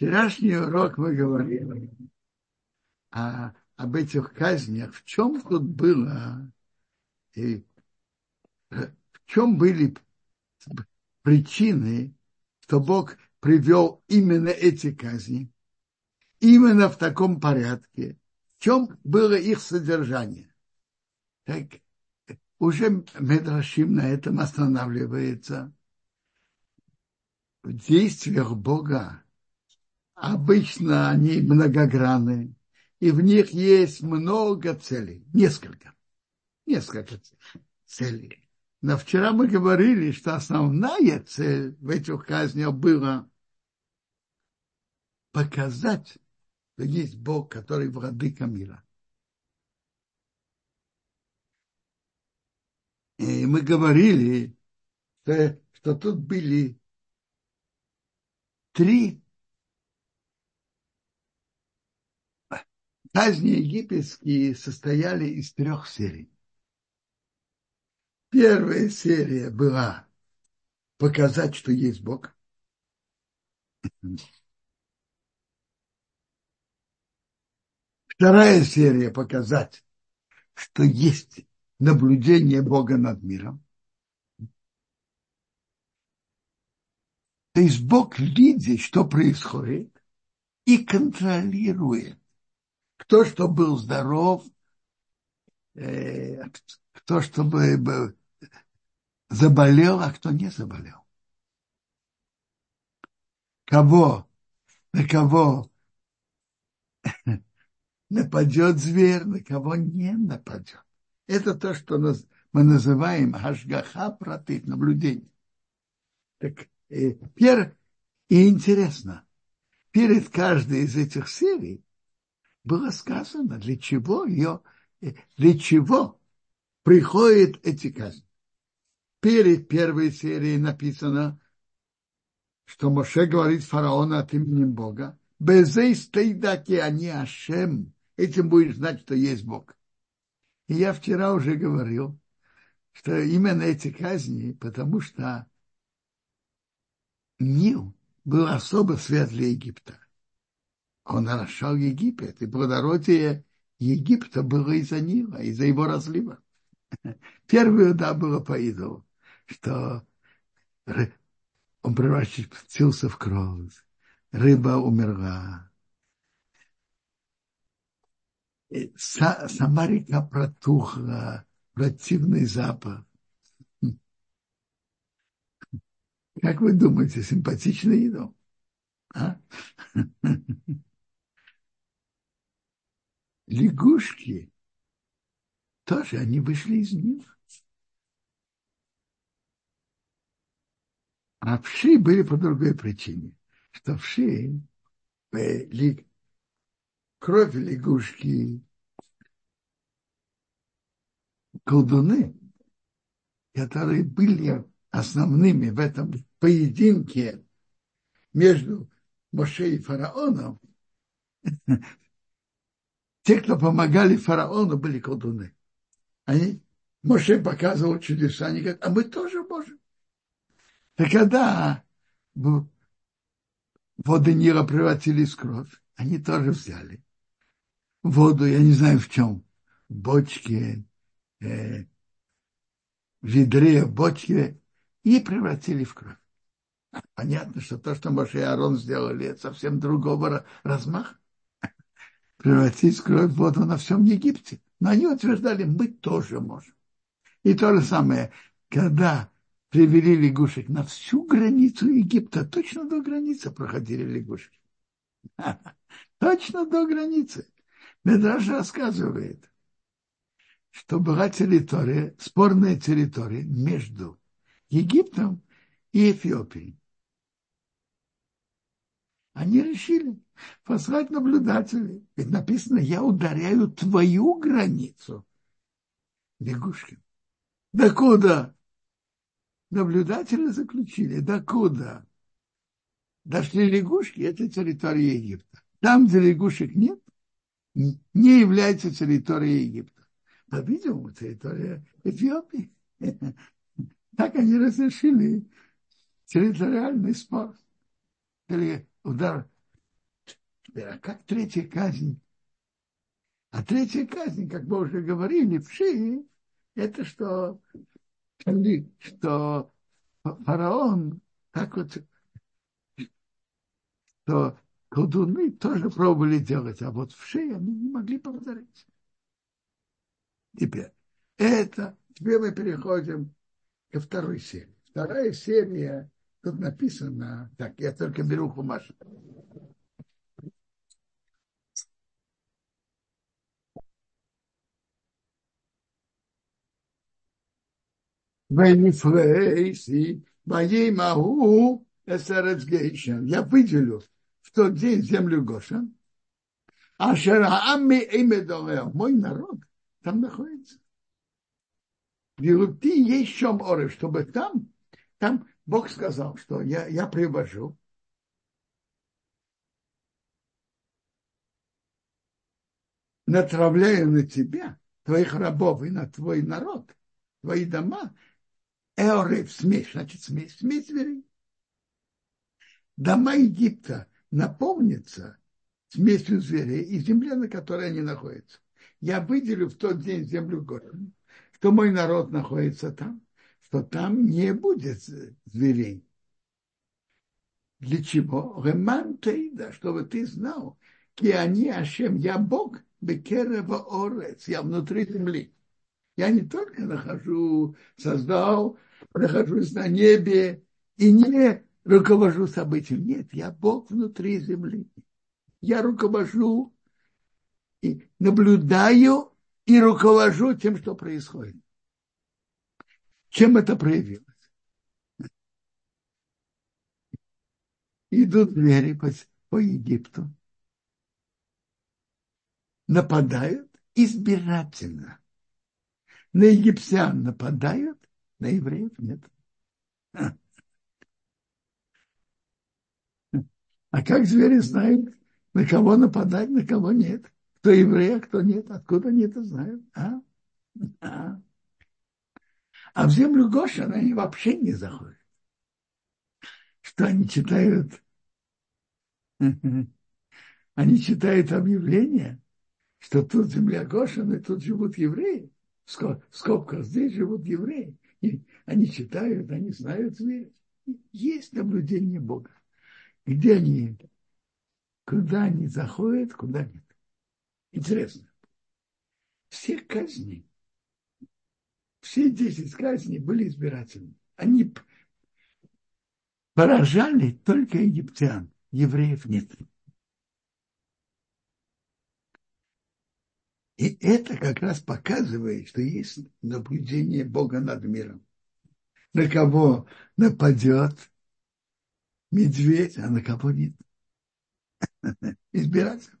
Вчерашний урок мы говорили о, об этих казнях. В чем тут было, и в чем были причины, что Бог привел именно эти казни, именно в таком порядке, в чем было их содержание. Так, уже Медрашим на этом останавливается. В действиях Бога Обычно они многогранны, и в них есть много целей, несколько, несколько целей. Но вчера мы говорили, что основная цель в этих казнях была показать, что есть Бог, который владыка мира. И мы говорили, что, что тут были три казни египетские состояли из трех серий. Первая серия была показать, что есть Бог. Вторая серия показать, что есть наблюдение Бога над миром. То есть Бог видит, что происходит, и контролирует кто что был здоров, э, кто чтобы был, заболел, а кто не заболел. Кого, на кого нападет зверь, на кого не нападет. Это то, что мы называем хашгаха против наблюдения. Так, э, и интересно, перед каждой из этих серий было сказано, для чего ее, для чего приходят эти казни. Перед первой серией написано, что Моше говорит фараону от именем Бога, Безей стейдаки они Ашем. Этим будешь знать, что есть Бог. И я вчера уже говорил, что именно эти казни, потому что Нил был особо свет для Египта он нарушал Египет, и плодородие Египта было из-за Нила, из-за его разлива. Первый удар было по идолу, что он превратился в кровь, рыба умерла. И сама река протухла, противный запах. Как вы думаете, симпатичный идол? А? лягушки тоже, они вышли из них. А вши были по другой причине, что вши, ли, кровь лягушки, колдуны, которые были основными в этом поединке между Моше и фараоном, те, кто помогали фараону, были колдуны. Они, Моше показывал чудеса, они говорят, а мы тоже можем. И когда воды Нила превратились в кровь, они тоже взяли воду, я не знаю в чем, в бочке, э, ведре, в и превратили в кровь. Понятно, что то, что Моше и Арон сделали, это совсем другого размаха превратить кровь в воду на всем Египте. Но они утверждали, мы тоже можем. И то же самое, когда привели лягушек на всю границу Египта, точно до границы проходили лягушки. Точно до границы. Медраж рассказывает, что была территория, спорная территория между Египтом и Эфиопией. Они решили послать наблюдателей. Ведь написано, я ударяю твою границу. Лягушки. Да куда? Наблюдатели заключили. Да куда? Дошли лягушки, это территория Египта. Там, где лягушек нет, не является территорией Египта. По-видимому, территория Эфиопии. Так они разрешили территориальный спор. Удар А как третья казнь? А третья казнь, как мы уже говорили, в Шии, это что, что фараон так вот, что колдуны тоже пробовали делать, а вот в шее они не могли повторить. Теперь, это, теперь мы переходим ко второй серии. Вторая серия, тут написано, так, я только беру хумаш. Вейнифрейси, моей могу. Я выделю в тот день землю Гошен. А Шараами Эмедовел, мой народ, там находится. Вилупти есть чем оры, чтобы там, там Бог сказал, что я, я привожу натравляю на тебя, твоих рабов и на твой народ, твои дома, Эорев, смесь, значит смесь, смесь зверей. Дома Египта наполнятся смесью зверей и земля, на которой они находятся. Я выделю в тот день землю Гошин, что мой народ находится там, что там не будет зверей. Для чего? Реман Тейда, чтобы ты знал, они Ашем, я Бог, Бекерева Орец, я внутри земли. Я не только нахожу, создал, нахожусь на небе и не руковожу событием. Нет, я Бог внутри земли. Я руковожу и наблюдаю и руковожу тем, что происходит. Чем это проявилось? Идут звери по, по Египту, нападают избирательно на египтян нападают, на евреев нет. А как звери знают, на кого нападать, на кого нет? Кто еврей, а кто нет? Откуда они это знают? А? А, а в землю Гошин они вообще не заходят. Что они читают? Они читают объявления, что тут земля Гошин, и тут живут евреи в скобках, здесь живут евреи. И они читают, они знают зверь. Есть наблюдение Бога. Где они, куда они заходят, куда нет. Интересно. Все казни, все десять казней были избирательны. Они поражали только египтян, евреев нет. И это как раз показывает, что есть наблюдение Бога над миром. На кого нападет медведь, а на кого нет. Избираться.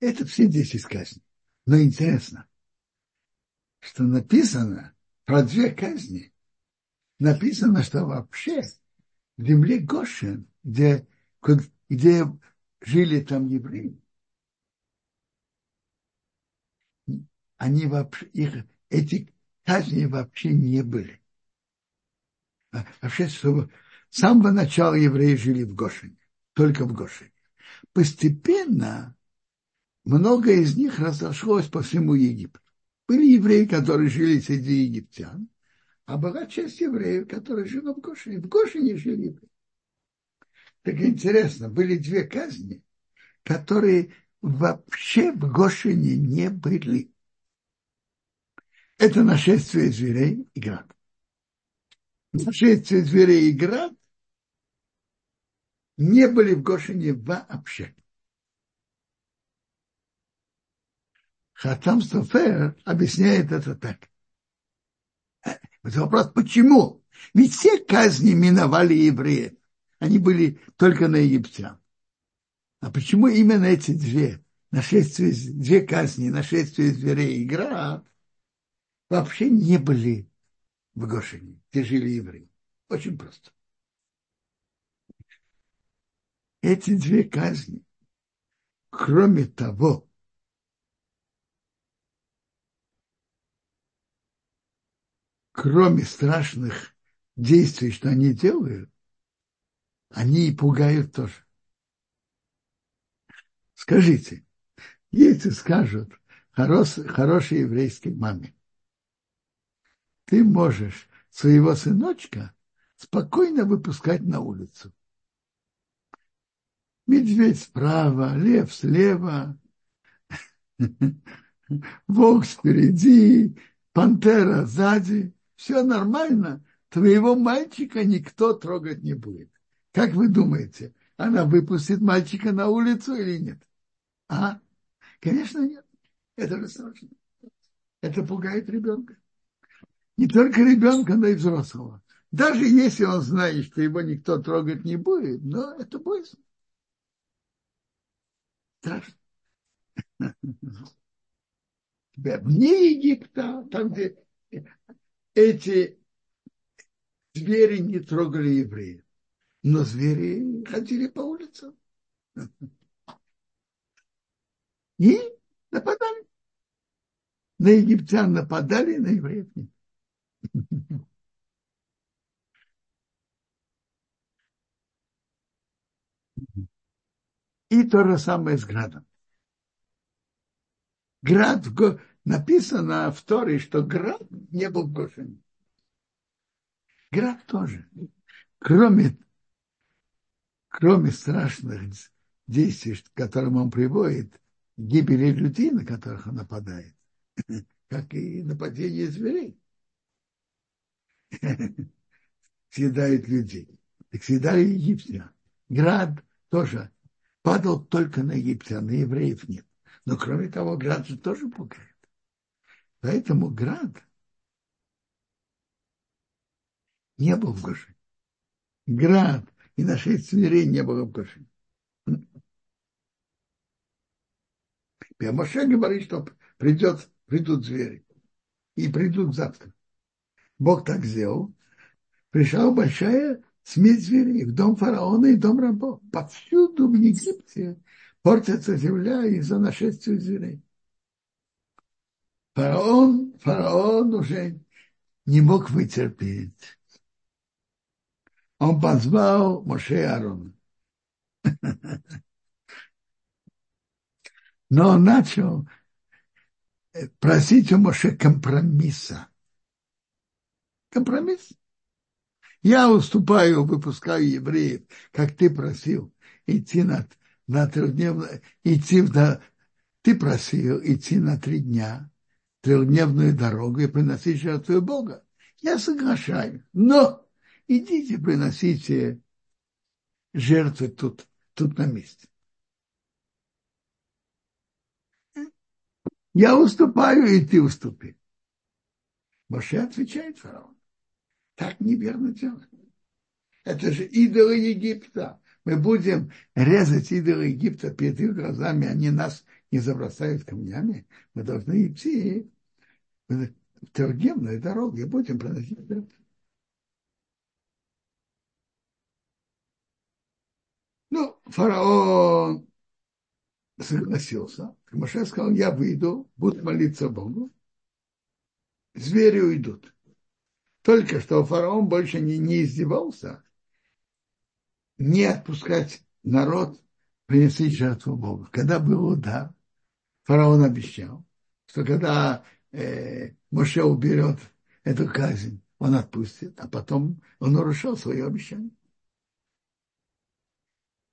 Это все десять казней. Но интересно, что написано про две казни. Написано, что вообще в земле Гошин, где где жили там евреи, они вообще, их, эти казни вообще не были. А вообще, чтобы с самого начала евреи жили в Гошине, только в Гошине. Постепенно много из них разошлось по всему Египту. Были евреи, которые жили среди египтян, а была часть евреев, которые жили в Гошине. В Гошине жили евреи. Так интересно, были две казни, которые вообще в Гошине не были. Это нашествие зверей и град. Нашествие зверей и град не были в Гошине вообще. Хатам Софер объясняет это так. Это вопрос, почему? Ведь все казни миновали евреев они были только на египтян. А почему именно эти две, нашествие, две казни, нашествие зверей и град, вообще не были в Гошине, где жили евреи? Очень просто. Эти две казни, кроме того, кроме страшных действий, что они делают, они и пугают тоже. Скажите, если скажут хорош, хорошей еврейской маме, ты можешь своего сыночка спокойно выпускать на улицу. Медведь справа, лев слева, волк спереди, пантера сзади. Все нормально. Твоего мальчика никто трогать не будет. Как вы думаете, она выпустит мальчика на улицу или нет? А? Конечно, нет. Это же страшно. Это пугает ребенка. Не только ребенка, но и взрослого. Даже если он знает, что его никто трогать не будет, но это будет страшно. Вне Египта, там, где эти звери не трогали евреев, но звери ходили по улицам. И нападали. На египтян нападали, на евреев нет. И то же самое с градом. Град, написано в Торе, что град не был Гошине. Град тоже. Кроме, кроме страшных действий, которым он приводит, гибели людей, на которых он нападает, как и нападение зверей. Съедают людей. Так съедали египтян. Град тоже падал только на египтян, на евреев нет. Но кроме того, град же тоже пугает. Поэтому град не был в Гоши. Град и нашествие зверей не было в Гоши. Моше говорит, что придет, придут звери. И придут завтра. Бог так сделал. Пришла большая смесь зверей в дом фараона и дом рабов. Повсюду в Египте портится земля из-за нашествия зверей. Фараон, фараон уже не мог вытерпеть. Он позвал Моше Аарона. Но он начал просить у Моше компромисса. Компромисс. Я уступаю, выпускаю евреев, как ты просил, идти на, на трехдневное, идти на, ты просил идти на три дня, трехдневную дорогу и приносить жертву Бога. Я соглашаюсь, но идите приносите жертвы тут, тут на месте. Я уступаю, и ты уступи. Моше отвечает фараон. Так неверно делать. Это же идолы Египта. Мы будем резать идолы Египта перед их глазами, они нас не забросают камнями. Мы должны идти в дорогу и будем проносить Ну, фараон согласился. Моше сказал, я выйду, буду молиться Богу. Звери уйдут. Только что фараон больше не, не издевался, не отпускать народ принести жертву Богу. Когда был удар, фараон обещал, что когда э, Моше уберет эту казнь, он отпустит, а потом он нарушал свое обещание.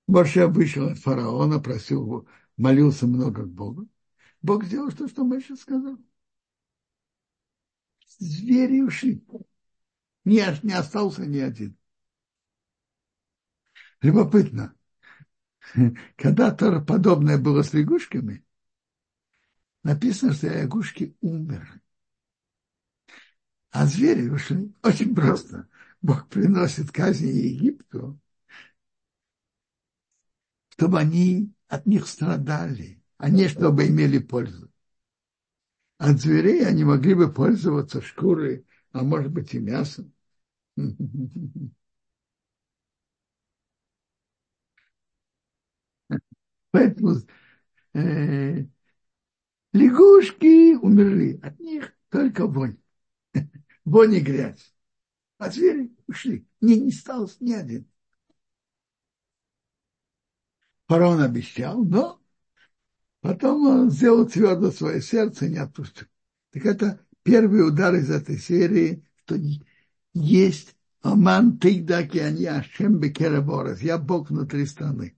Моше вышел от фараона, просил, молился много к Богу. Бог сделал то, что Моше сказал. Звери ушли. Не, не остался ни один. Любопытно. Когда-то подобное было с лягушками, написано, что лягушки умерли. А звери ушли очень просто. Бог приносит казни Египту, чтобы они от них страдали, а не чтобы имели пользу. От зверей они могли бы пользоваться шкурой, а может быть и мясом. Поэтому э, лягушки умерли, от них только вонь. Вонь и грязь. А звери ушли. Не, не осталось ни один. Фараон обещал, но потом он сделал твердо свое сердце и не отпустил. Так это первый удар из этой серии, что есть Оман тейдаки анья шем бекераборес. Я Бог внутри страны.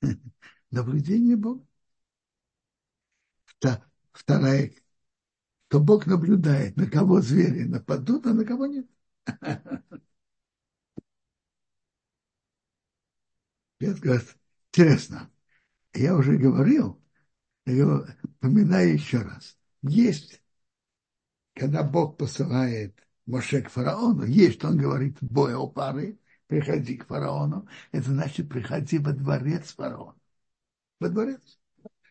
Наблюдение Бога. Вторая, то Бог наблюдает, на кого звери нападут, а на кого нет. Интересно. Я уже говорил, поминаю еще раз. Есть, когда Бог посылает Моше к фараону, есть, что он говорит, бой о пары, приходи к фараону, это значит, приходи во дворец фараона. Во дворец.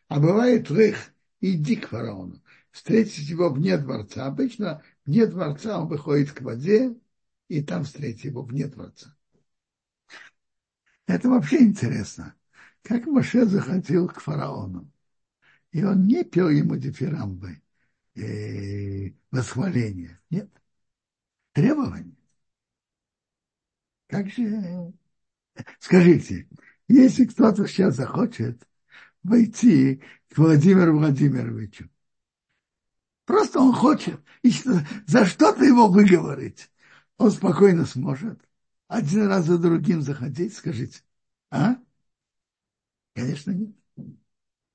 А бывает лых, иди к фараону. Встретить его вне дворца. Обычно вне дворца он выходит к воде, и там встретить его вне дворца. Это вообще интересно. Как Моше заходил к фараону. И он не пел ему дифирамбы, э, восхваления. Нет. Требования. Как же... Скажите, если кто-то сейчас захочет войти к Владимиру Владимировичу, просто он хочет, и за что-то его выговорить, он спокойно сможет один раз за другим заходить, скажите, а? Конечно, нет.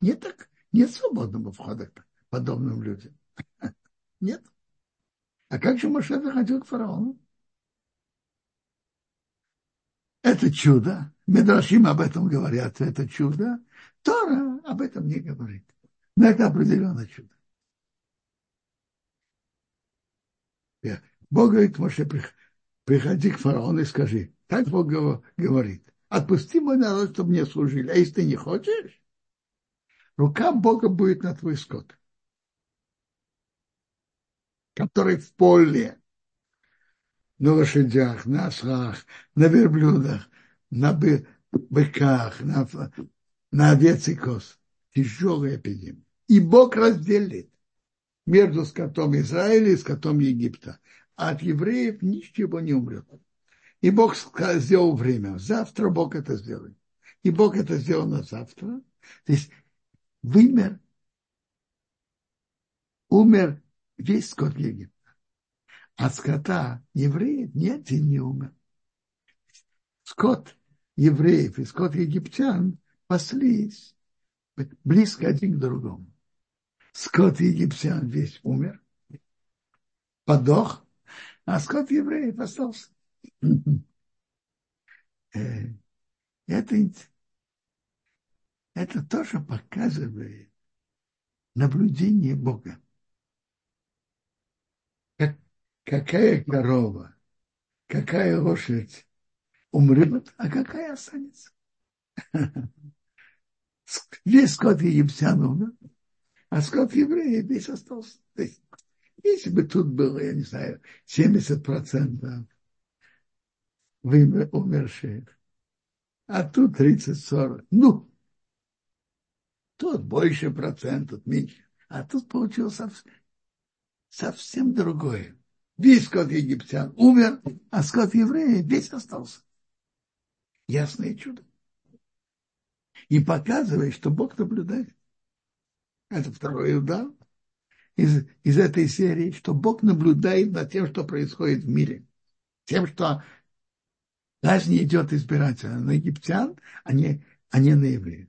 Нет так, нет свободного входа к подобным людям. Нет. А как же Моше заходил к фараону? Это чудо. Медрашим об этом говорят, это чудо. Тора об этом не говорит. Но это определенное чудо. Бог говорит, Моше, приходи к фараону и скажи, так Бог говорит, отпусти мой народ, чтобы мне служили. А если ты не хочешь, рука Бога будет на твой скот, который в поле, на лошадях, на ослах, на верблюдах, на быках, на, на овец и коз. Тяжелая эпидемия. И Бог разделит между скотом Израиля и скотом Египта. От евреев ничего не умрет. И Бог сделал время. Завтра Бог это сделает. И Бог это сделал на завтра. То есть вымер, умер весь скот Египта. От скота евреев нет и не умер. Скот евреев и скот египтян паслись близко один к другому. Скот египтян весь умер, подох, а скот евреев остался. Э, это, это тоже показывает наблюдение Бога. Как, какая корова, какая лошадь умрет, а какая останется. Весь скот египтян умер, а скот евреев весь остался. То есть, если бы тут было, я не знаю, 70 процентов умерших, а тут 30-40. Ну, тут больше процентов, меньше. А тут получилось совсем другое. Весь скот египтян умер, а скот евреев весь остался. Ясное чудо. И показывает, что Бог наблюдает. Это второй удар из, из этой серии, что Бог наблюдает над тем, что происходит в мире. Тем, что не идет избирателя на египтян, а не, а не на евреев.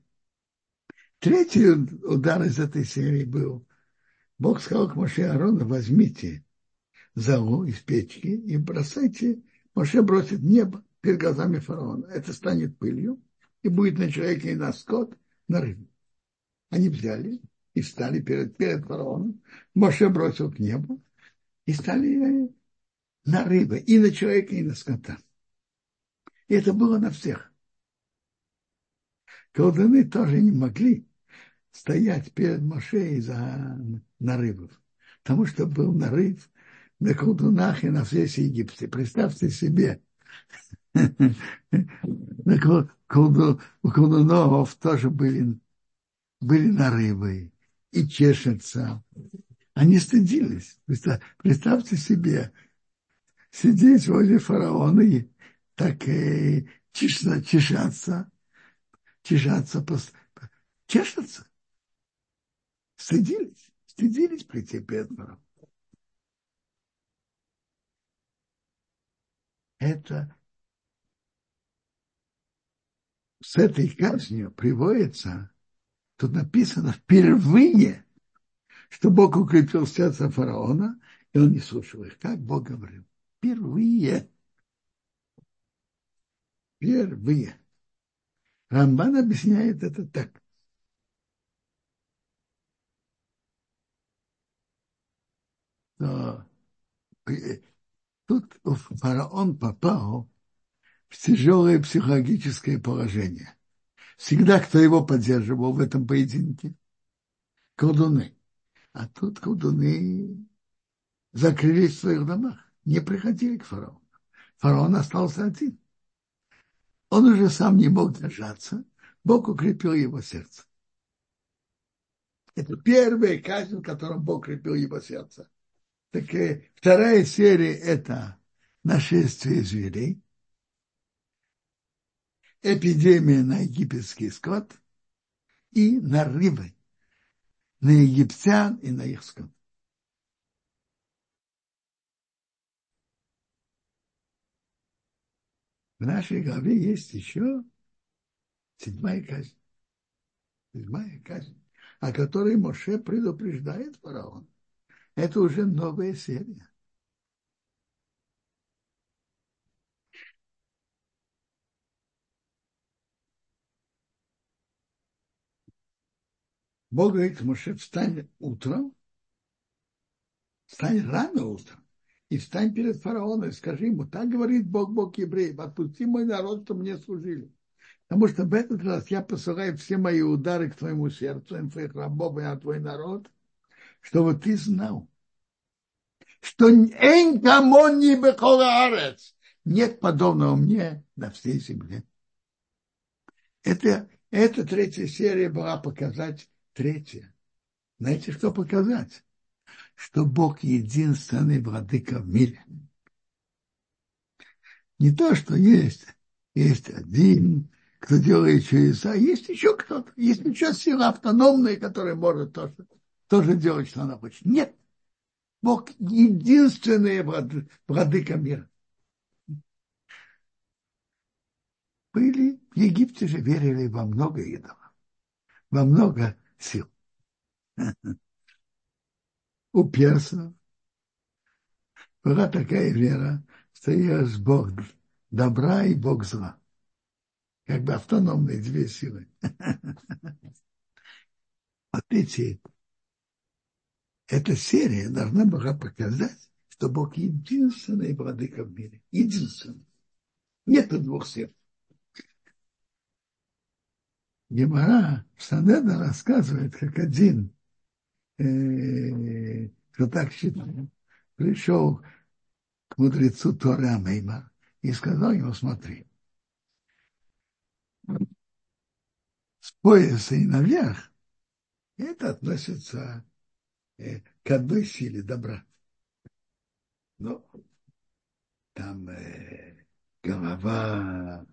Третий удар из этой серии был, Бог сказал к Моше Арону, возьмите залу из печки и бросайте, Моше бросит небо перед глазами фараона. Это станет пылью и будет на человеке и на скот, на рыбу. Они взяли и стали перед, перед фараоном. Моше бросил к небу и стали на рыбы, и на человека, и на скота. И это было на всех. Колдуны тоже не могли стоять перед Моше за нарывов. Потому что был нарыв на колдунах и на всей Египте. Представьте себе, у колдунов тоже были, были нарывы и чешется. Они стыдились. Представьте себе, сидеть возле фараона и так и чешаться, чешаться, чешаться, чешется. Стыдились, стыдились прийти фараоном. Это с этой казнью приводится, тут написано впервые, что Бог укрепил сердце фараона, и он не слушал их. Как Бог говорил? Впервые. Впервые. Рамбан объясняет это так. Но э, тут фараон попал в тяжелое психологическое положение. Всегда кто его поддерживал в этом поединке? Колдуны. А тут колдуны закрылись в своих домах, не приходили к фараону. Фараон остался один. Он уже сам не мог держаться, Бог укрепил его сердце. Это первая казнь, в котором Бог укрепил его сердце. Так и вторая серия – это нашествие зверей, эпидемия на египетский скот и нарывы на египтян и на их скот. В нашей главе есть еще седьмая казнь. Седьмая казнь, о которой Моше предупреждает фараон. Это уже новая серия. Бог говорит Моше, встань утром, встань рано утром, и встань перед фараоном и скажи ему, так говорит Бог, Бог евреев, отпусти мой народ, что мне служили. Потому что в этот раз я посылаю все мои удары к твоему сердцу, и твоих рабов и на твой народ, чтобы ты знал, что нет подобного мне на всей земле. Это, эта третья серия была показать третья. Знаете, что показать? что Бог единственный владыка в мире. Не то, что есть, есть один, кто делает чудеса, есть еще кто-то, есть еще сила автономная, которая может тоже, тоже делать, что она хочет. Нет. Бог единственный владыка мира. Были, в Египте же верили во много идолов, во много сил у персов была такая вера, что есть Бог добра и Бог зла. Как бы автономные две силы. Вот эти, эта серия должна была показать, что Бог единственный владыка в мире. Единственный. Нет двух сил. Гемора Санеда рассказывает, как один э, кто так считает, пришел к мудрецу Тора Амейма и сказал ему, смотри, с пояса и наверх это относится э, к одной силе добра. Но там э, голова,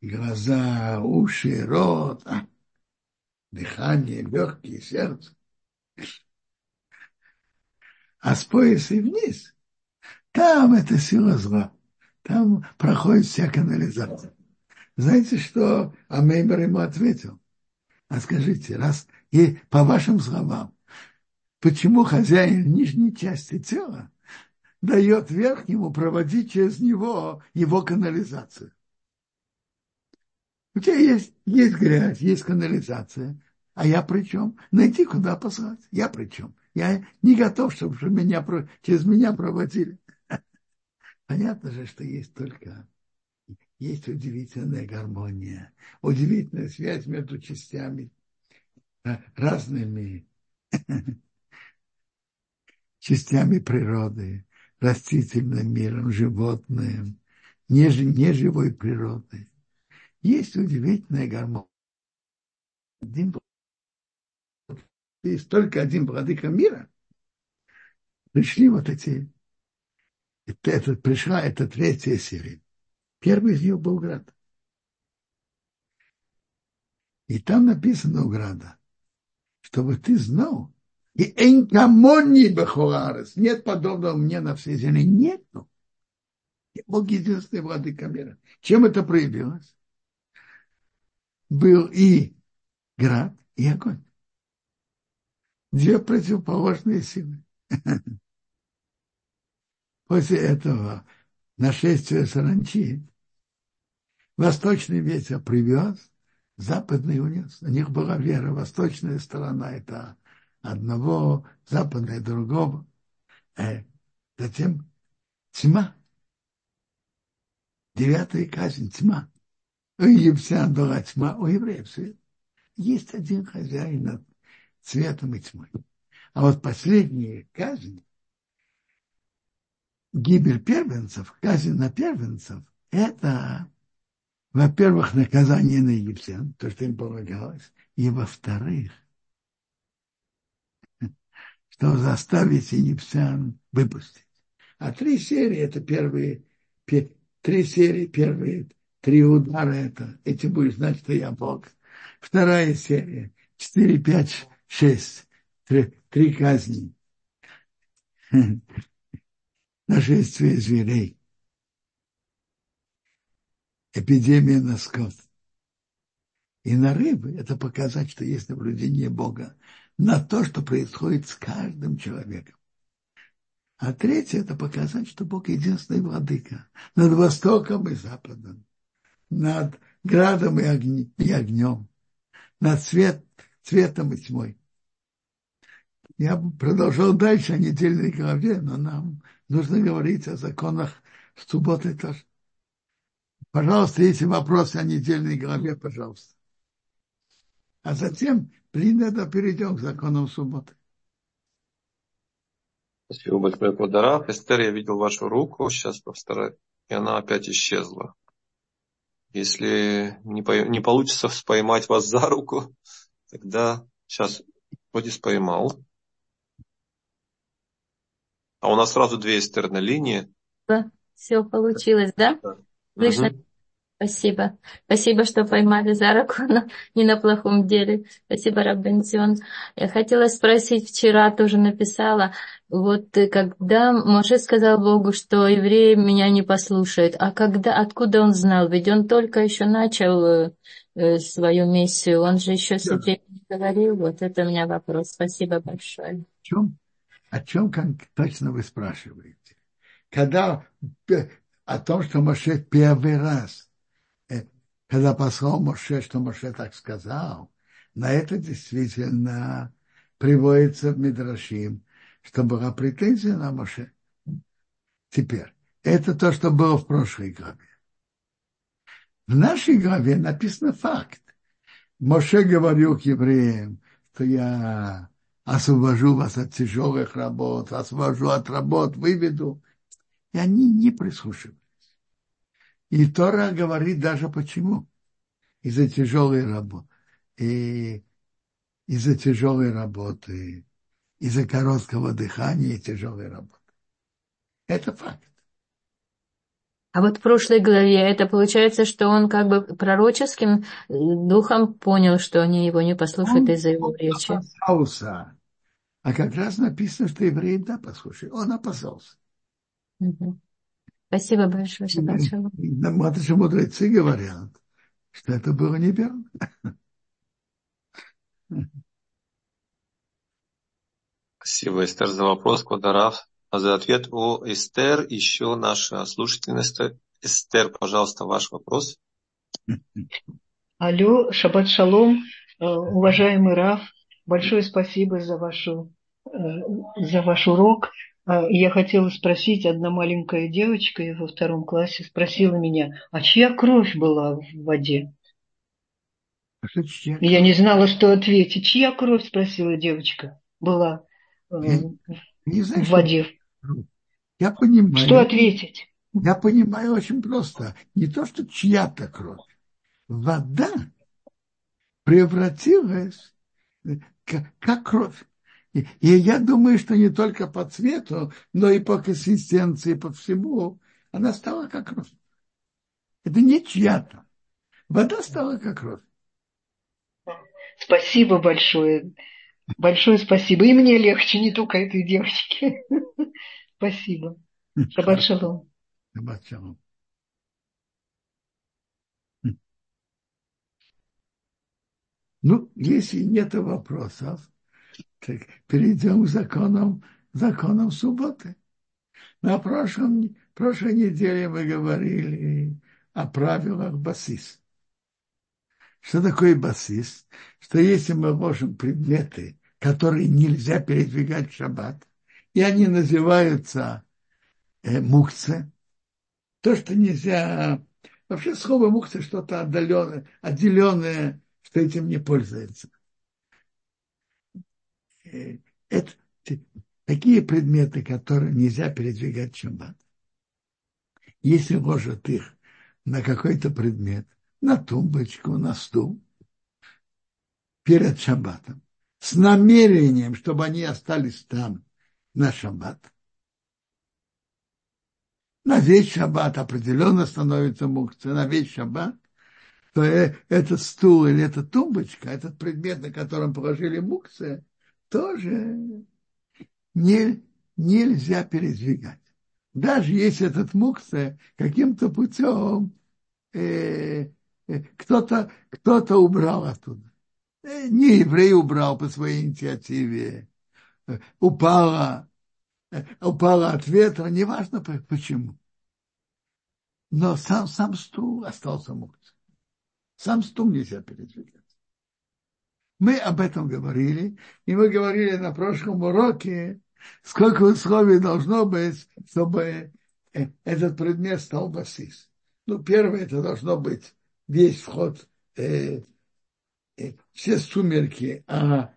глаза, уши, рот, а, дыхание, легкие, сердце. А с пояса и вниз, там это сила зла. Там проходит вся канализация. Знаете, что Амейбер ему ответил? А скажите, раз и по вашим словам, почему хозяин нижней части тела дает верхнему проводить через него его канализацию? У тебя есть, есть грязь, есть канализация. А я при чем? Найти куда послать. Я при чем? Я не готов, чтобы меня, через меня проводили. Понятно же, что есть только есть удивительная гармония, удивительная связь между частями, э, разными частями природы, растительным миром, животным, неживой природой. Есть удивительная гармония есть только один владыка мира, пришли вот эти Это, пришла, это третья серия. Первый из них был град. И там написано у града, чтобы ты знал, и энкамони бехуарес, нет подобного мне на всей земле, нету. Бог единственный владыка мира. Чем это проявилось? Был и град, и огонь. Две противоположные силы. После этого нашествия саранчи восточный ветер привез, западный унес. У них была вера. Восточная сторона – это одного, западная – другого. Э, затем тьма. Девятая казнь – тьма. У египтян была тьма, у евреев свет. Есть один хозяин над цветом и тьмой. А вот последняя казнь, гибель первенцев, казнь на первенцев, это, во-первых, наказание на египтян, то, что им полагалось, и, во-вторых, что заставить египтян выпустить. А три серии – это первые, три серии, первые три удара – это, эти будешь знать, что я Бог. Вторая серия – четыре, пять, шесть, три, три казни. Нашествие зверей. Эпидемия на скот. И на рыбы это показать, что есть наблюдение Бога на то, что происходит с каждым человеком. А третье – это показать, что Бог единственный владыка над Востоком и Западом, над градом и, огни, и огнем, над цвет, цветом и тьмой. Я продолжал дальше о недельной главе, но нам нужно говорить о законах субботы тоже. Пожалуйста, если вопросы о недельной главе, пожалуйста. А затем принято перейдем к законам субботы. Спасибо большое, Квадорав. Эстер, я видел вашу руку, сейчас постараюсь, и она опять исчезла. Если не, по, не получится поймать вас за руку, тогда сейчас вроде поймал. А у нас сразу две Эстер на линии. Да, все получилось, да? да. Слышно? Угу. Спасибо. Спасибо, что поймали за руку, но не на плохом деле. Спасибо, Раббензион. Я хотела спросить, вчера тоже написала, вот когда Моше сказал Богу, что евреи меня не послушают, а когда, откуда он знал? Ведь он только еще начал э, э свою миссию, он же еще с евреями не говорил. Вот это у меня вопрос. Спасибо большое. О чем, о чем как точно вы спрашиваете? Когда о том, что Моше первый раз – когда послал Моше, что Моше так сказал, на это действительно приводится в Мидрашим, что была претензия на Моше. Теперь, это то, что было в прошлой главе. В нашей главе написано факт. Моше говорил к евреям, что я освобожу вас от тяжелых работ, освобожу от работ, выведу. И они не прислушивались. И Тора говорит даже почему. Из-за тяжелой работы. И из-за тяжелой работы, из-за короткого дыхания и тяжелой работы. Это факт. А вот в прошлой главе это получается, что он как бы пророческим духом понял, что они его не послушают из-за его речи. Опасался. А как раз написано, что евреи да послушали. Он опасался. Угу. Спасибо большое, шалом. Наши мудрецы говорят, что это было неверно. Спасибо, Эстер, за вопрос, Квадарав. А за ответ у Эстер еще наша слушательница. Эстер, пожалуйста, ваш вопрос. Алло, шаббат шалом, э, уважаемый Раф, большое спасибо за, вашу, э, за ваш урок. А, я хотела спросить, одна маленькая девочка во втором классе спросила меня, а чья кровь была в воде? А чья? Я не знала, что ответить. Чья кровь, спросила девочка, была э, не знаю, в воде. Что... Я понимаю. Что ответить? Я понимаю очень просто. Не то, что чья-то кровь. Вода превратилась как, как кровь. И, и я думаю, что не только по цвету, но и по консистенции, по всему, она стала как роза. Это не чья-то. Вода стала как роза. Спасибо большое. Большое спасибо. И мне легче, не только этой девочке. Спасибо. Шаббат шалом. Шаббат шалом. Ну, если нет вопросов, так перейдем к законам, законам субботы. На прошлом, прошлой неделе мы говорили о правилах басис. Что такое басис? Что если мы ложим предметы, которые нельзя передвигать в шаббат, и они называются э, мукцы, то, что нельзя... Вообще слово мукцы что-то отдаленное, отделенное, что этим не пользуется. Э, это такие предметы, которые нельзя передвигать шаббат. Если ложат их на какой-то предмет, на тумбочку, на стул, перед шаббатом, с намерением, чтобы они остались там на шаббат. На весь шаббат определенно становится мукция, на весь шаббат, то э, этот стул или эта тумбочка, этот предмет, на котором положили мукция, тоже не, нельзя передвигать. Даже если этот мукция каким-то путем э, э, кто-то кто убрал оттуда. Э, не еврей убрал по своей инициативе, э, упала, э, упала от ветра, неважно почему. Но сам, сам стул остался мукцией. Сам стул нельзя передвигать. Мы об этом говорили, и мы говорили на прошлом уроке, сколько условий должно быть, чтобы этот предмет стал басис. Ну, первое, это должно быть весь вход э, все сумерки, а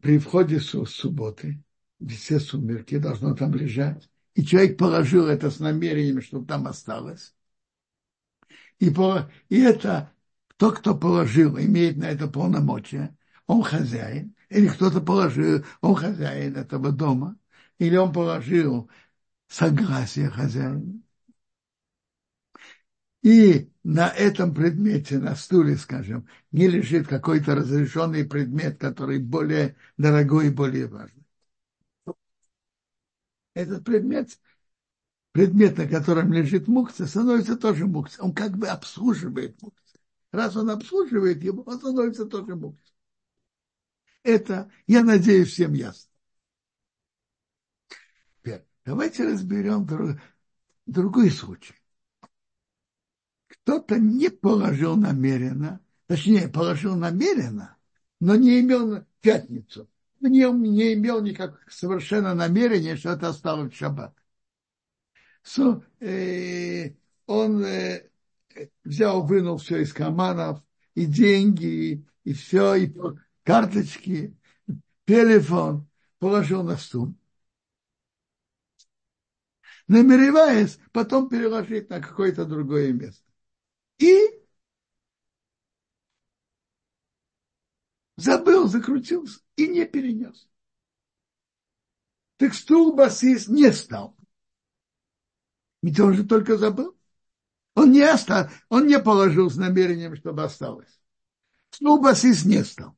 при входе с субботы, все сумерки должно там лежать. И человек положил это с намерением, чтобы там осталось. И, по, и это тот, кто положил, имеет на это полномочия. Он хозяин. Или кто-то положил, он хозяин этого дома. Или он положил согласие хозяина и на этом предмете, на стуле, скажем, не лежит какой-то разрешенный предмет, который более дорогой и более важный. Этот предмет, предмет, на котором лежит мукция, становится тоже мукция. Он как бы обслуживает мукцию. Раз он обслуживает его, он становится тоже мукцией. Это, я надеюсь, всем ясно. Теперь, давайте разберем друг, другой случай кто-то не положил намеренно, точнее, положил намеренно, но не имел пятницу, не, не имел никак совершенно намерения, что это осталось в шаббат. So, э, он э, взял, вынул все из карманов, и деньги, и все, и карточки, телефон, положил на стул. Намереваясь потом переложить на какое-то другое место и забыл, закрутился и не перенес. Так стул басист не стал. Ведь он же только забыл. Он не, остал, он не положил с намерением, чтобы осталось. Стул басист не стал.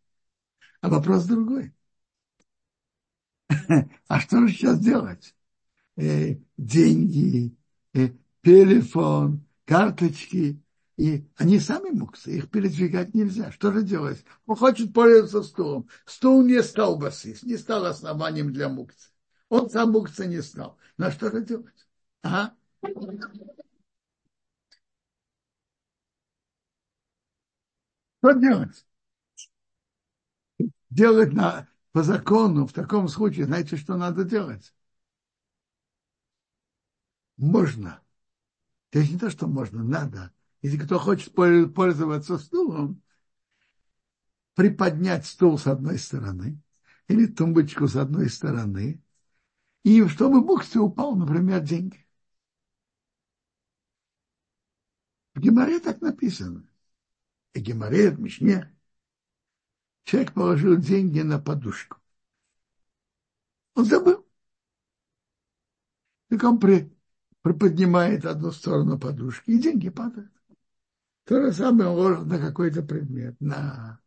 А вопрос другой. А что же сейчас делать? Э, деньги, э, телефон, карточки и они сами муксы, их передвигать нельзя. Что же делать? Он хочет пользоваться стулом. Стул не стал басис, не стал основанием для мукцы. Он сам мукца не стал. На что же делать? Ага. Что делать? Делать на, по закону в таком случае, знаете, что надо делать? Можно. Это не то, что можно, надо если кто хочет пользоваться стулом, приподнять стул с одной стороны или тумбочку с одной стороны, и чтобы бухте упал, например, деньги. В Геморе так написано. И Геморе, в Мишне. человек положил деньги на подушку. Он забыл. Так он при, приподнимает одну сторону подушки, и деньги падают. То же самое он ложит на какой-то предмет, на,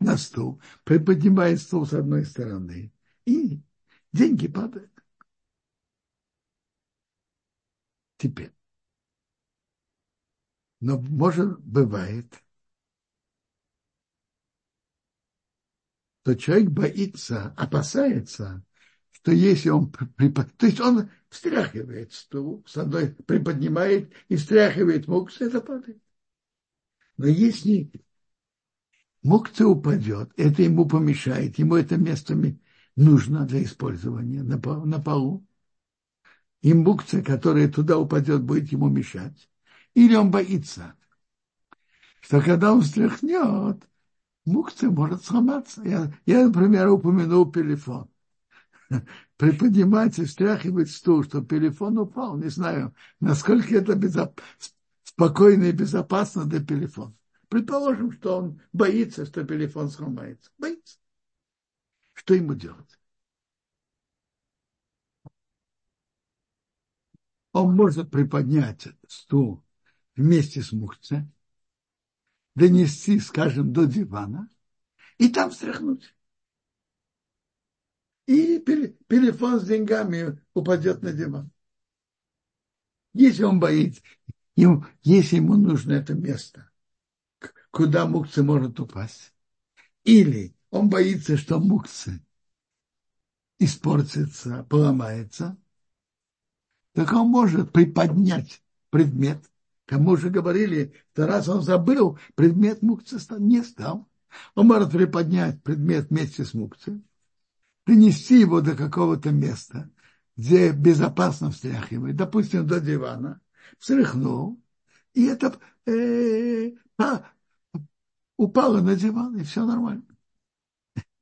на стул, приподнимает стул с одной стороны, и деньги падают. Теперь. Но может бывает, что человек боится, опасается, что если он припод... то есть он встряхивает стул, с одной приподнимает и встряхивает мукцу, это падает. Но если мукца упадет, это ему помешает, ему это место нужно для использования на полу, и мукция, которая туда упадет, будет ему мешать, или он боится, что когда он встряхнет, мукция может сломаться. Я, я, например, упомянул телефон. Приподнимать и встряхивать стул, чтобы телефон упал. Не знаю, насколько это безоп... спокойно и безопасно для телефона. Предположим, что он боится, что телефон сломается. Боится. Что ему делать? Он может приподнять стул вместе с мухцей, донести, скажем, до дивана и там встряхнуть. И телефон с деньгами упадет на диван. Если он боится, если ему нужно это место, куда мукцы может упасть, или он боится, что мукцы испортится, поломается, так он может приподнять предмет – Кому уже говорили, что раз он забыл, предмет мукцы не стал. Он может приподнять предмет вместе с мукцией, принести его до какого-то места, где безопасно встряхивает, допустим, до дивана, встряхнул, и это э, по, упало на диван, и все нормально.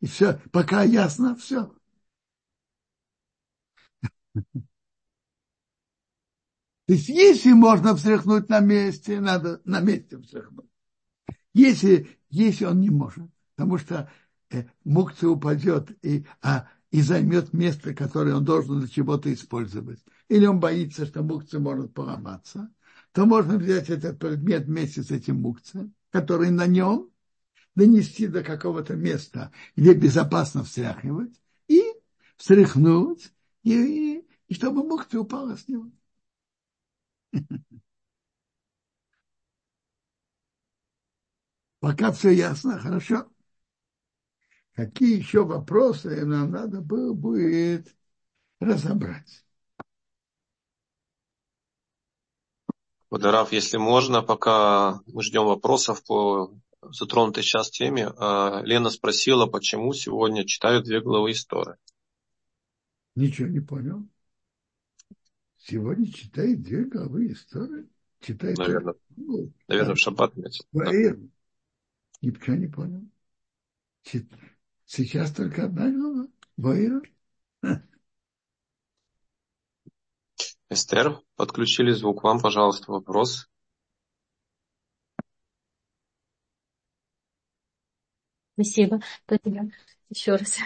И все, пока ясно, все. То есть, если можно встряхнуть на месте, надо на месте встряхнуть. Если, если он не может, потому что э, мукция упадет и, а, и займет место, которое он должен для чего-то использовать, или он боится, что мукция может поломаться, то можно взять этот предмет вместе с этим мукцием, который на нем, донести до какого-то места, где безопасно встряхивать, и встряхнуть, и, и, и чтобы мукция упала с него. Пока все ясно, хорошо. Какие еще вопросы нам надо было будет разобрать? Водорав, если можно, пока мы ждем вопросов по затронутой сейчас теме, а, Лена спросила, почему сегодня читают две главы истории. Ничего не понял. Сегодня читает две главы истории. Читает наверное, ну, наверное, в шаббат имеется. Наверное. Ничего не понял. Сейчас только одна глава. Ваира. Эстер, подключили звук. Вам, пожалуйста, вопрос. Спасибо. Спасибо еще раз,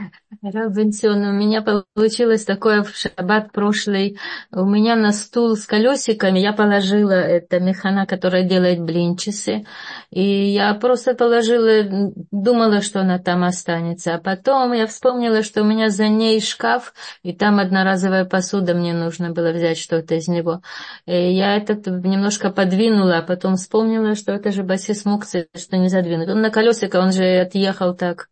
Равенсион, у меня получилось такое в шаббат прошлый. У меня на стул с колесиками я положила это механа, которая делает блинчисы. И я просто положила, думала, что она там останется. А потом я вспомнила, что у меня за ней шкаф, и там одноразовая посуда, мне нужно было взять что-то из него. И я это немножко подвинула, а потом вспомнила, что это же басис мукцы, что не задвинуть. Он на колесико, он же отъехал так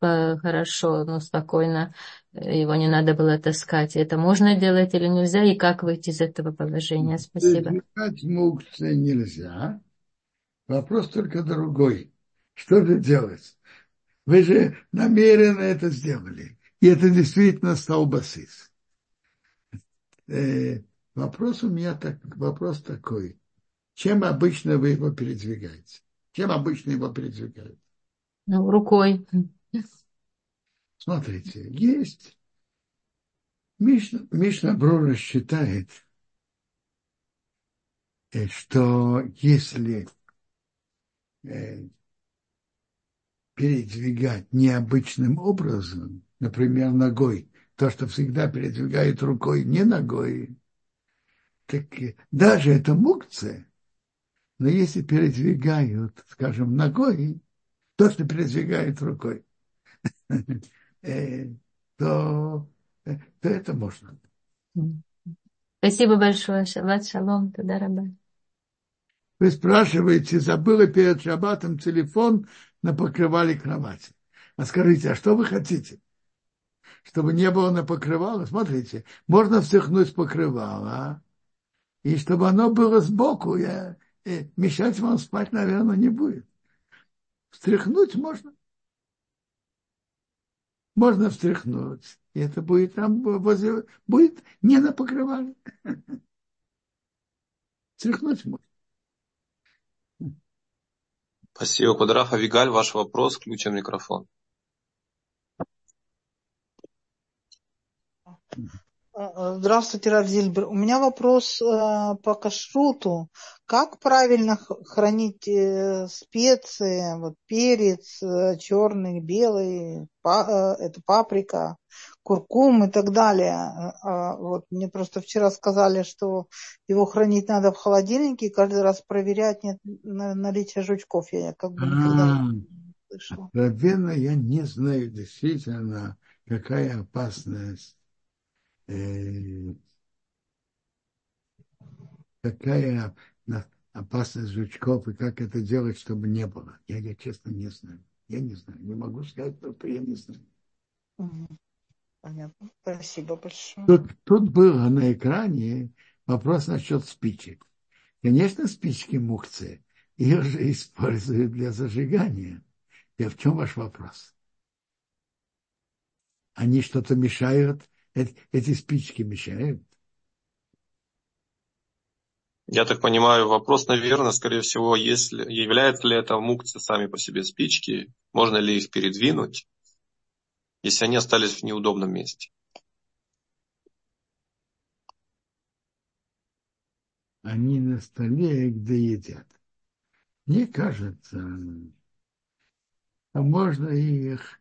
хорошо, ну, спокойно, его не надо было таскать. Это можно делать или нельзя, и как выйти из этого положения? Спасибо. Таскать мукцы нельзя. Вопрос только другой. Что же делать? Вы же намеренно это сделали. И это действительно стал басис. Э, вопрос у меня так, вопрос такой. Чем обычно вы его передвигаете? Чем обычно его передвигаете? Ну, рукой. Смотрите, есть. Мишна, Мишна Брура считает, э, что если э, передвигать необычным образом, например, ногой, то, что всегда передвигает рукой, не ногой, так даже это мукция, но если передвигают, скажем, ногой, то, что передвигает рукой, э, то, э, то это можно. Спасибо большое. Шаббат шалом. Туда раба. Вы спрашиваете, забыла перед шаббатом телефон на покрывале кровати. А скажите, а что вы хотите? Чтобы не было на покрывало? Смотрите, можно встряхнуть покрывало, и чтобы оно было сбоку, я, и мешать вам спать, наверное, не будет. Встряхнуть можно. Можно встряхнуть. И это будет там возле, будет не на покрывале. Встряхнуть можно. Спасибо, Квадраф. Авигаль, ваш вопрос, включен микрофон. Здравствуйте, Равзильбер. У меня вопрос э, по кашруту. Как правильно хранить э, специи, вот перец э, черный, белый, па, это паприка, куркум и так далее. А вот мне просто вчера сказали, что его хранить надо в холодильнике и каждый раз проверять нет наличие жучков. Я как бы никогда не слышала. Откровенно я не знаю действительно, какая опасность э, какая опасность жучков и как это делать, чтобы не было. Я, я честно не знаю. Я не знаю. Не могу сказать, что я не знаю. Понятно. Спасибо большое. Тут, тут было на экране вопрос насчет спичек. Конечно, спички мухцы. Их же используют для зажигания. И в чем ваш вопрос? Они что-то мешают эти спички мешают? Я так понимаю, вопрос, наверное, скорее всего, если, является ли это мукцы сами по себе спички, можно ли их передвинуть, если они остались в неудобном месте. Они на столе, где едят. Мне кажется, а можно их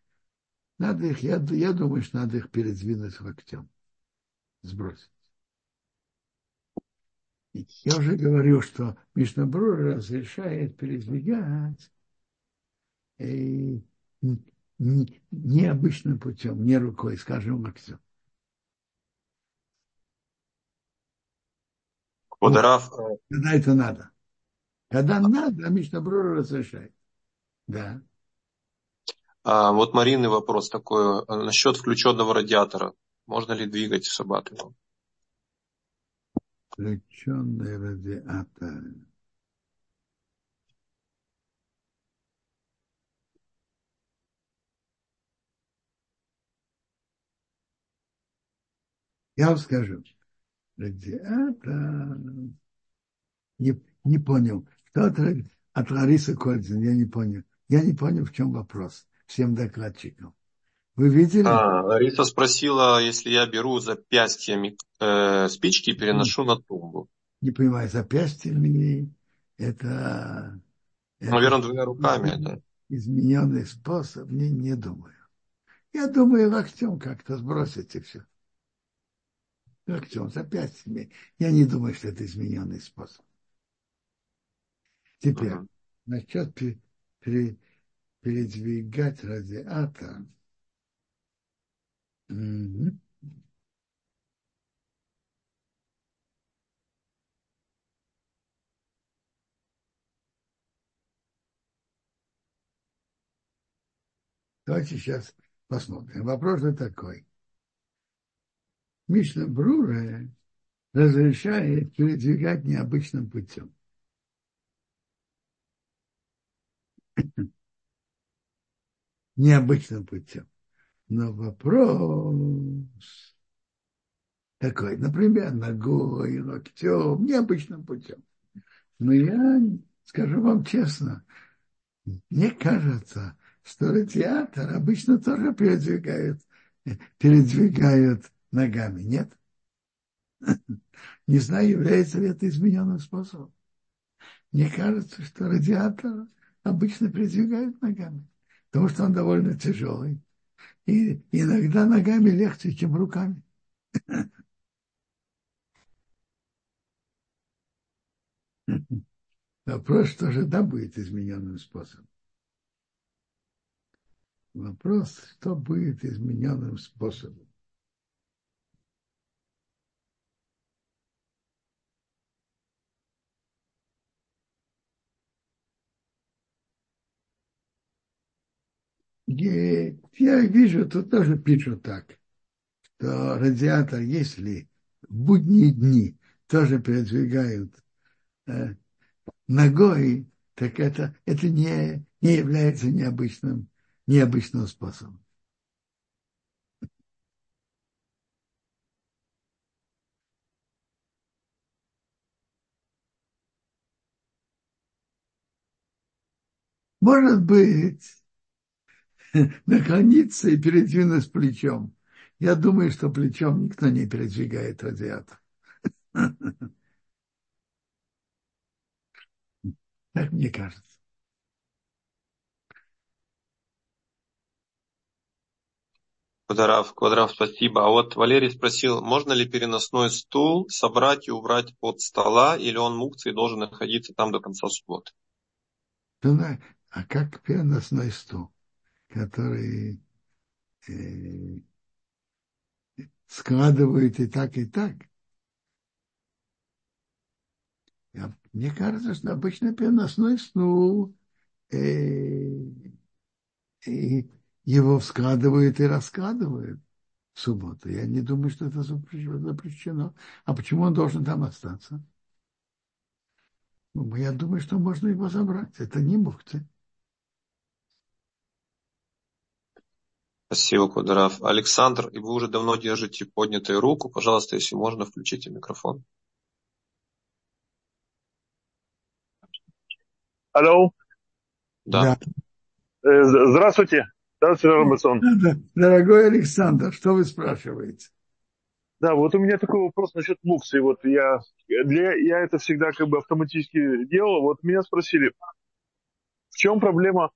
надо их, я, я думаю, что надо их передвинуть локтем, сбросить. Я уже говорил, что Мишнабрур разрешает передвигать и необычным путем, не рукой, скажем, локтем. Квадраф. Когда это надо. Когда надо, Мишнабрур разрешает. Да. А вот Марины вопрос такой а насчет включенного радиатора. Можно ли двигать его? Включенный радиатор. Я вам скажу. Радиатор. Не, не понял. Кто от, от Ларисы Кольцин? Я не понял. Я не понял, в чем вопрос всем докладчикам. Вы видели? А, Лариса спросила, если я беру запястьями э, спички и переношу mm. на тумбу. Не понимаю, запястьями это... Наверное, это двумя руками. Это... Измененный способ, не, не думаю. Я думаю, локтем как-то сбросить и все. Локтем, запястьями. Я не думаю, что это измененный способ. Теперь, uh-huh. насчет при, передвигать радиатор. Угу. Давайте сейчас посмотрим. Вопрос же такой. Мишна Брура разрешает передвигать необычным путем. Необычным путем. Но вопрос такой, например, ногой, локтем, необычным путем. Но я скажу вам честно, мне кажется, что радиатор обычно тоже передвигают, передвигают ногами, нет? Не знаю, является ли это измененным способом. Мне кажется, что радиатор обычно передвигают ногами. Потому что он довольно тяжелый. И иногда ногами легче, чем руками. Вопрос, что же да будет измененным способом. Вопрос, что будет измененным способом. Я вижу, тут тоже пишут так, что радиатор, если в будние дни тоже передвигают э, ногой, так это, это не, не является необычным, необычным способом. Может быть, наклониться и передвинуть плечом. Я думаю, что плечом никто не передвигает радиатор. Так мне кажется. Квадрав, Квадрав, спасибо. А вот Валерий спросил, можно ли переносной стул собрать и убрать под стола, или он мукций должен находиться там до конца субботы? А как переносной стул? Который э, складывают и так, и так. Мне кажется, что обычно переносной стул э, и его складывают и раскладывают в субботу. Я не думаю, что это запрещено. А почему он должен там остаться? Ну, я думаю, что можно его забрать. Это не мухты. Спасибо, Кударав. Александр, и вы уже давно держите поднятую руку. Пожалуйста, если можно, включите микрофон. Алло. Да. да. Э, здравствуйте. Здравствуйте, Роберсон. Дорогой Александр, что вы спрашиваете? Да, вот у меня такой вопрос насчет муксы. Вот я, для, я это всегда как бы автоматически делал. Вот меня спросили, в чем проблема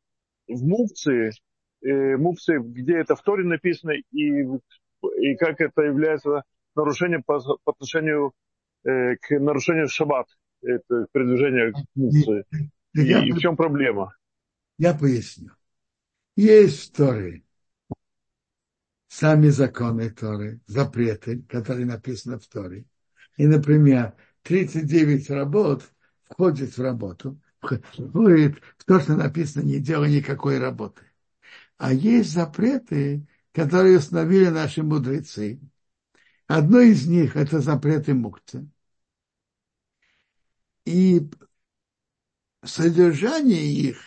в мукции э, муксы, где это в Торе написано, и, и как это является нарушением по, по отношению э, к нарушению шаббат, это передвижение муксы. И, я, и в чем проблема? Я поясню. Есть Торы, сами законы Торы, запреты, которые написаны в Торе. И, например, 39 работ входит в работу, входит в то, что написано, не делай никакой работы. А есть запреты, которые установили наши мудрецы. Одно из них – это запреты мукцы. И содержание их,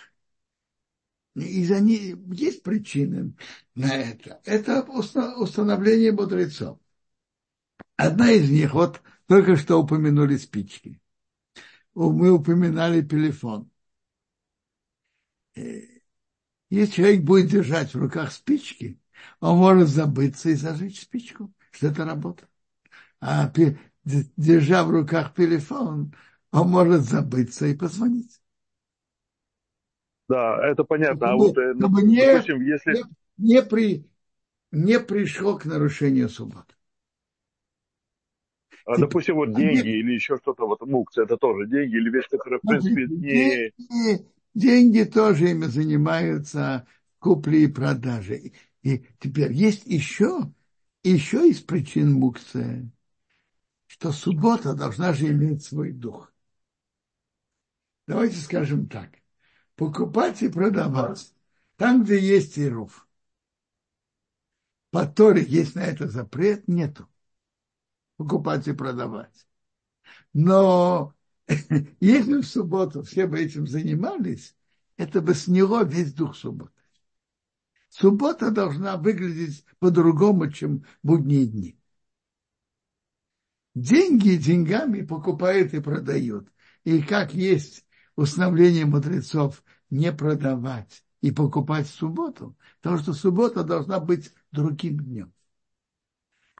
из-за них есть причины на это. Это установление мудрецов. Одна из них, вот только что упомянули спички. Мы упоминали телефон. Э, если человек будет держать в руках спички, он может забыться и зажечь спичку, что это работа. А держа в руках телефон, он может забыться и позвонить. Да, это понятно. Чтобы, а вот, э, чтобы не, допустим, если... не, не, при, не пришло к нарушению субботы. А, допустим, вот деньги а или еще что-то, вот мукс, это тоже деньги или вещь, которая, в принципе, не... Деньги тоже ими занимаются купли и продажи. И теперь есть еще, еще из причин мукция, что суббота должна же иметь свой дух. Давайте скажем так. Покупать и продавать. Там, где есть ируф. По Торе есть на это запрет, нету. Покупать и продавать. Но Если в субботу все бы этим занимались, это бы сняло весь дух субботы. Суббота должна выглядеть по-другому, чем будние дни. Деньги деньгами покупают и продают. И как есть установление мудрецов не продавать и покупать в субботу, потому что суббота должна быть другим днем.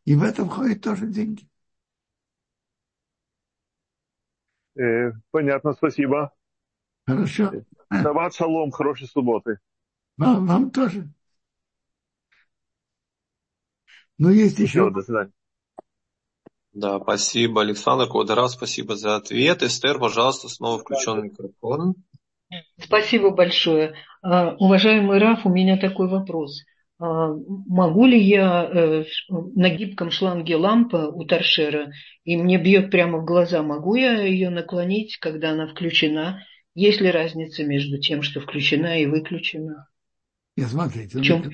И в этом входят тоже деньги. Э, понятно, спасибо. Хорошо. Дават шалом, хорошей субботы. Вам, вам тоже. Но есть еще... Все, до свидания. Да, спасибо, Александр Квадрат, спасибо за ответ. Эстер, пожалуйста, снова включен микрофон. Спасибо большое. А, уважаемый Раф, у меня такой вопрос. А, могу ли я э, на гибком шланге лампа у торшера, и мне бьет прямо в глаза, могу я ее наклонить, когда она включена? Есть ли разница между тем, что включена и выключена? Нет, смотрите. В чем?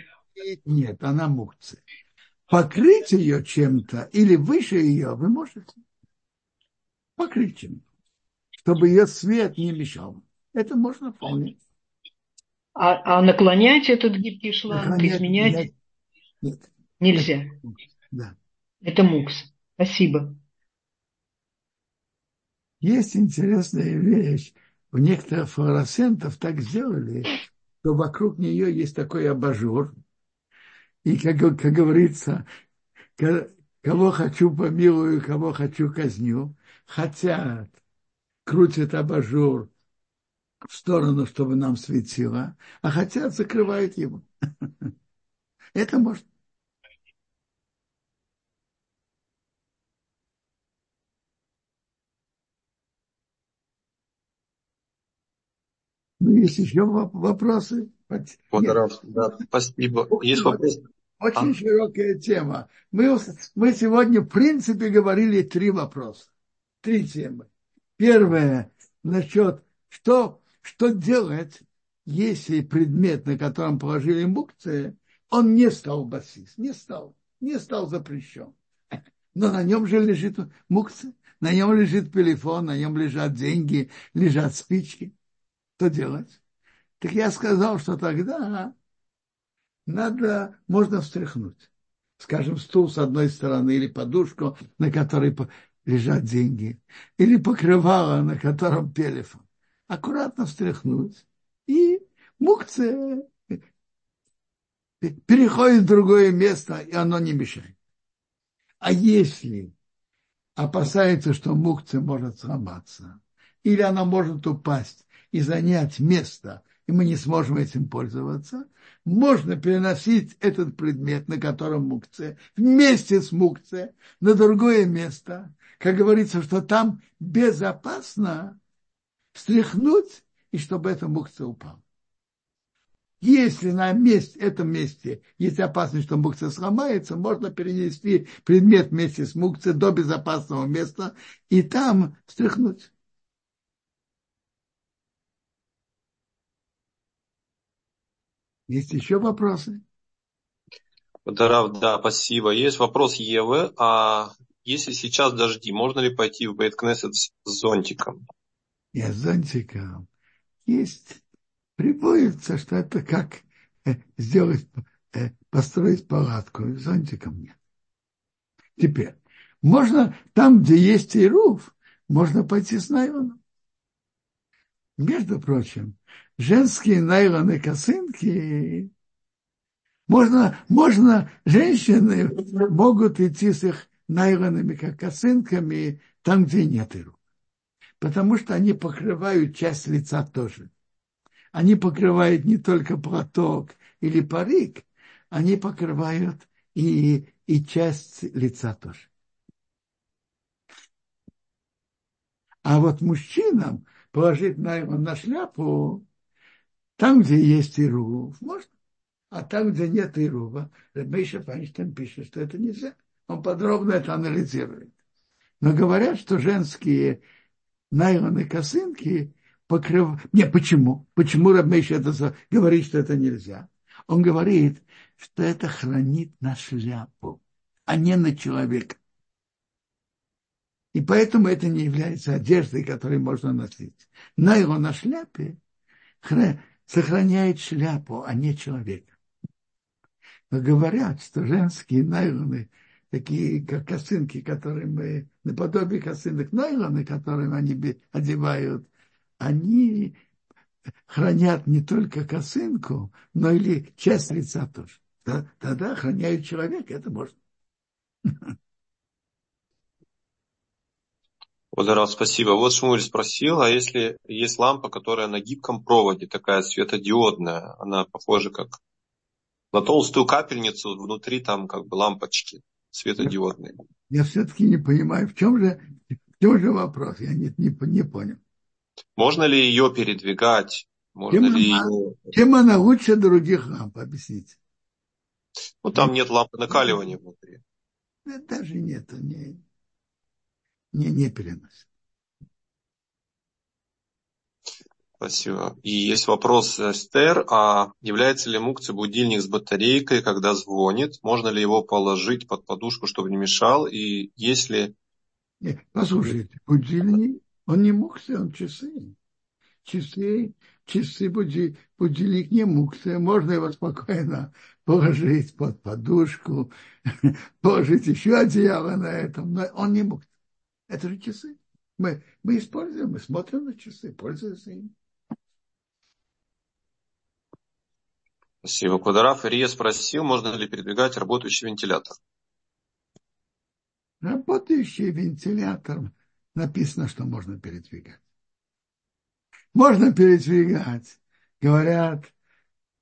Нет, она мукция покрыть ее чем-то или выше ее, вы можете покрыть чем-то, чтобы ее свет не мешал. Это можно вполне. А, а наклонять этот гибкий шланг, Наклонять, изменять нет, нет. нельзя. Да. Это мукс. Спасибо. Есть интересная вещь. У некоторых флуоресцентов так сделали, что вокруг нее есть такой абажур, и, как, как говорится, кого хочу помилую, кого хочу казню. Хотят, крутят абажур в сторону, чтобы нам светило, а хотят, закрывают его. Это может. Ну, есть еще вопросы? Нет. Да, спасибо. Есть вопрос? Очень а? широкая тема. Мы, мы сегодня, в принципе, говорили три вопроса. Три темы. Первое, насчет, что, что делать, если предмет, на котором положили мукции, он не стал басис, не стал, не стал запрещен. Но на нем же лежит мукция, на нем лежит телефон, на нем лежат деньги, лежат спички. Что делать? Так я сказал, что тогда надо, можно встряхнуть. Скажем, стул с одной стороны или подушку, на которой лежат деньги, или покрывало, на котором телефон. Аккуратно встряхнуть, и мукция переходит в другое место, и оно не мешает. А если опасается, что мукция может сломаться, или она может упасть и занять место, и мы не сможем этим пользоваться, можно переносить этот предмет, на котором мукция, вместе с мукцией на другое место. Как говорится, что там безопасно встряхнуть, и чтобы эта мукция упала. Если на месте, этом месте есть опасность, что мукция сломается, можно перенести предмет вместе с мукцией до безопасного места и там встряхнуть. Есть еще вопросы? Дарав, да, спасибо. Есть вопрос Евы. А если сейчас дожди, можно ли пойти в Бейткнессет с зонтиком? Нет, с зонтиком. Есть. Приводится, что это как э, сделать, э, построить палатку. Зонтиком нет. Теперь, можно там, где есть ируф, можно пойти с найлоном. Между прочим, женские найлоны косынки, можно, можно, женщины могут идти с их найлонами, как косынками, там, где нет рук. Потому что они покрывают часть лица тоже. Они покрывают не только платок или парик, они покрывают и, и часть лица тоже. А вот мужчинам положить найман на шляпу, там, где есть ирув, можно. А там, где нет ирува, Рабейша Файнштейн пишет, что это нельзя. Он подробно это анализирует. Но говорят, что женские найлоны косынки покрывают... Не, почему? Почему Рабейша это говорит, что это нельзя? Он говорит, что это хранит на шляпу, а не на человека. И поэтому это не является одеждой, которую можно носить. Найлон на шляпе сохраняет шляпу, а не человека. Но говорят, что женские найлоны, такие как косынки, которые мы, наподобие косынок найлоны, которые они одевают, они хранят не только косынку, но и часть лица тоже. Тогда охраняют человека, это можно. Ударал, спасибо. Вот Шмуль спросил, а если есть лампа, которая на гибком проводе, такая светодиодная, она похожа как на толстую капельницу, внутри там как бы лампочки светодиодные. Я все-таки не понимаю, в чем же, в чем же вопрос? Я не, не, не понял. Можно ли ее передвигать? Можно чем, ли она, ее... чем она лучше других ламп? Объясните. Ну, там нет лампы накаливания внутри. Даже нет, не, не, не переносит. Спасибо. И есть вопрос Эстер, а является ли мукция будильник с батарейкой, когда звонит? Можно ли его положить под подушку, чтобы не мешал? И если... Нет, послушайте, будильник, он не мукция, он часы. Часы, часы буди, будильник не мукция. Можно его спокойно положить под подушку, положить еще одеяло на этом, но он не мукция. Это же часы. Мы, мы используем, мы смотрим на часы, пользуемся ими. Спасибо. Кудараф Илья спросил, можно ли передвигать работающий вентилятор. Работающий вентилятор написано, что можно передвигать. Можно передвигать. Говорят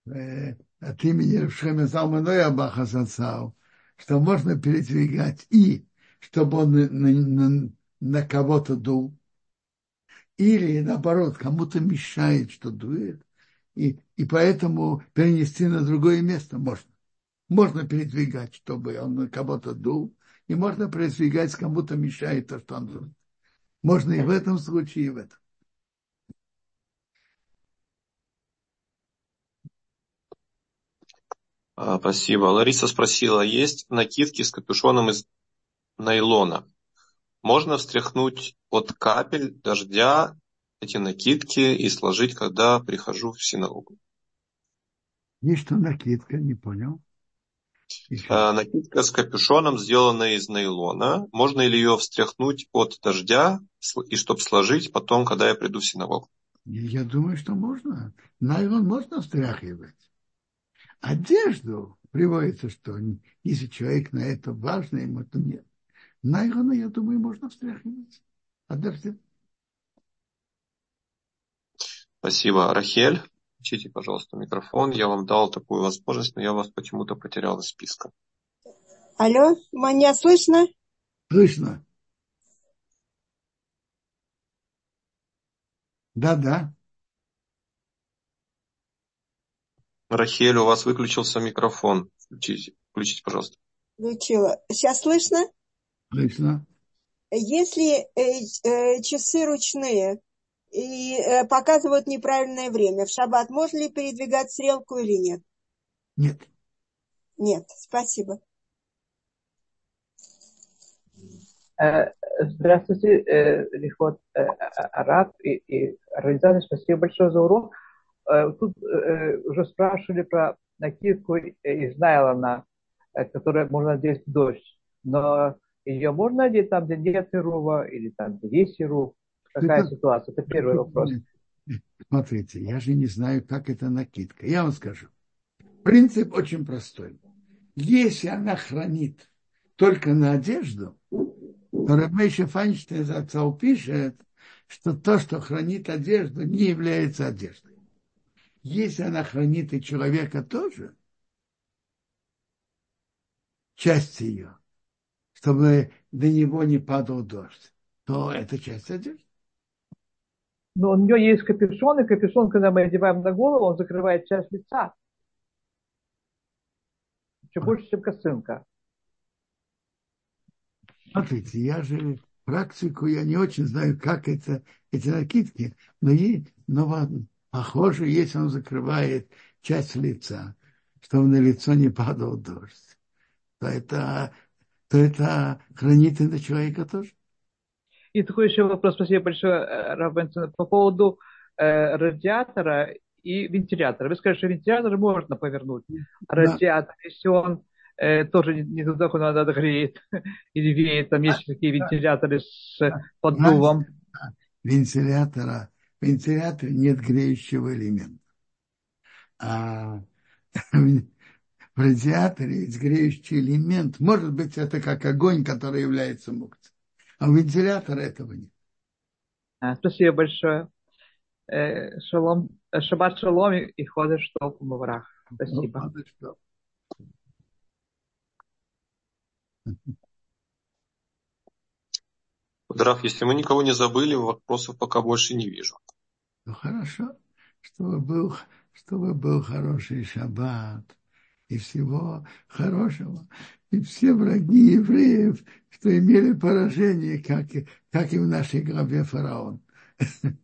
э, от имени Шхема Залманоя Бахасацау, что можно передвигать и чтобы он на, на, на кого-то дул, или наоборот, кому-то мешает, что дует, и, и поэтому перенести на другое место можно. Можно передвигать, чтобы он на кого-то дул, и можно передвигать, кому-то мешает то, что он дует. Можно и в этом случае, и в этом. А, спасибо. Лариса спросила, есть накидки с капюшоном из нейлона? Можно встряхнуть от капель дождя эти накидки и сложить, когда прихожу в синагогу. Есть что накидка, не понял. А, накидка с капюшоном, сделанная из нейлона. Можно ли ее встряхнуть от дождя, и чтобы сложить потом, когда я приду в синагогу? Я думаю, что можно. Нейлон можно встряхивать. Одежду приводится, что если человек на это важно, ему то нет. Найлона, я думаю, можно встряхивать от дождя. Спасибо. Рахель, включите, пожалуйста, микрофон. Я вам дал такую возможность, но я вас почему-то потерял из списка. Алло, меня слышно? Слышно. Да-да. Рахель, у вас выключился микрофон. Включите, включите, пожалуйста. Включила. Сейчас слышно? Слышно. Если э, э, часы ручные, и э, показывают неправильное время. В шаббат можно ли передвигать стрелку или нет? Нет. Нет, спасибо. Э, здравствуйте, э, Лихот Араб и, и организатор, спасибо большое за урок. Тут уже спрашивали про накидку из найлона, которая можно надеть в дождь. Но ее можно надеть там, где нет ирува, или там, где есть ирув. Какая это, ситуация? Это первый вопрос. Смотрите, я же не знаю, как это накидка. Я вам скажу. Принцип очень простой. Если она хранит только на одежду, то Рабмейша Файнштейн за отца пишет, что то, что хранит одежду, не является одеждой. Если она хранит и человека тоже, часть ее, чтобы до него не падал дождь, то это часть одежды но у нее есть капюшон, и капюшон, когда мы одеваем на голову, он закрывает часть лица. Еще больше, чем косынка. Смотрите, я же практику, я не очень знаю, как это, эти накидки, но, и, но похоже, если он закрывает часть лица, чтобы на лицо не падал дождь, то это, то это хранит и на человека тоже. И такой еще вопрос, спасибо большое, э, Равенсон, по поводу э, радиатора и вентилятора. Вы скажете, что вентилятор можно повернуть, а радиатор, да. если он э, тоже не, не туда, куда надо греет или веет, там есть такие вентиляторы с поддувом. Вентилятора, в вентиляторе нет греющего элемента. А в радиаторе есть греющий элемент. Может быть, это как огонь, который является мукцией. А у вентилятора этого нет. Спасибо большое. Шалом, шаббат шалом и ходишь топ маврах. Спасибо. Драв, если мы никого не забыли, вопросов пока больше не вижу. Ну хорошо, чтобы был, чтобы был хороший шаббат и всего хорошего. И все враги евреев, что имели поражение, как, как и в нашей главе фараон.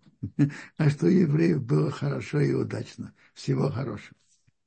А что евреев было хорошо и удачно. Всего хорошего.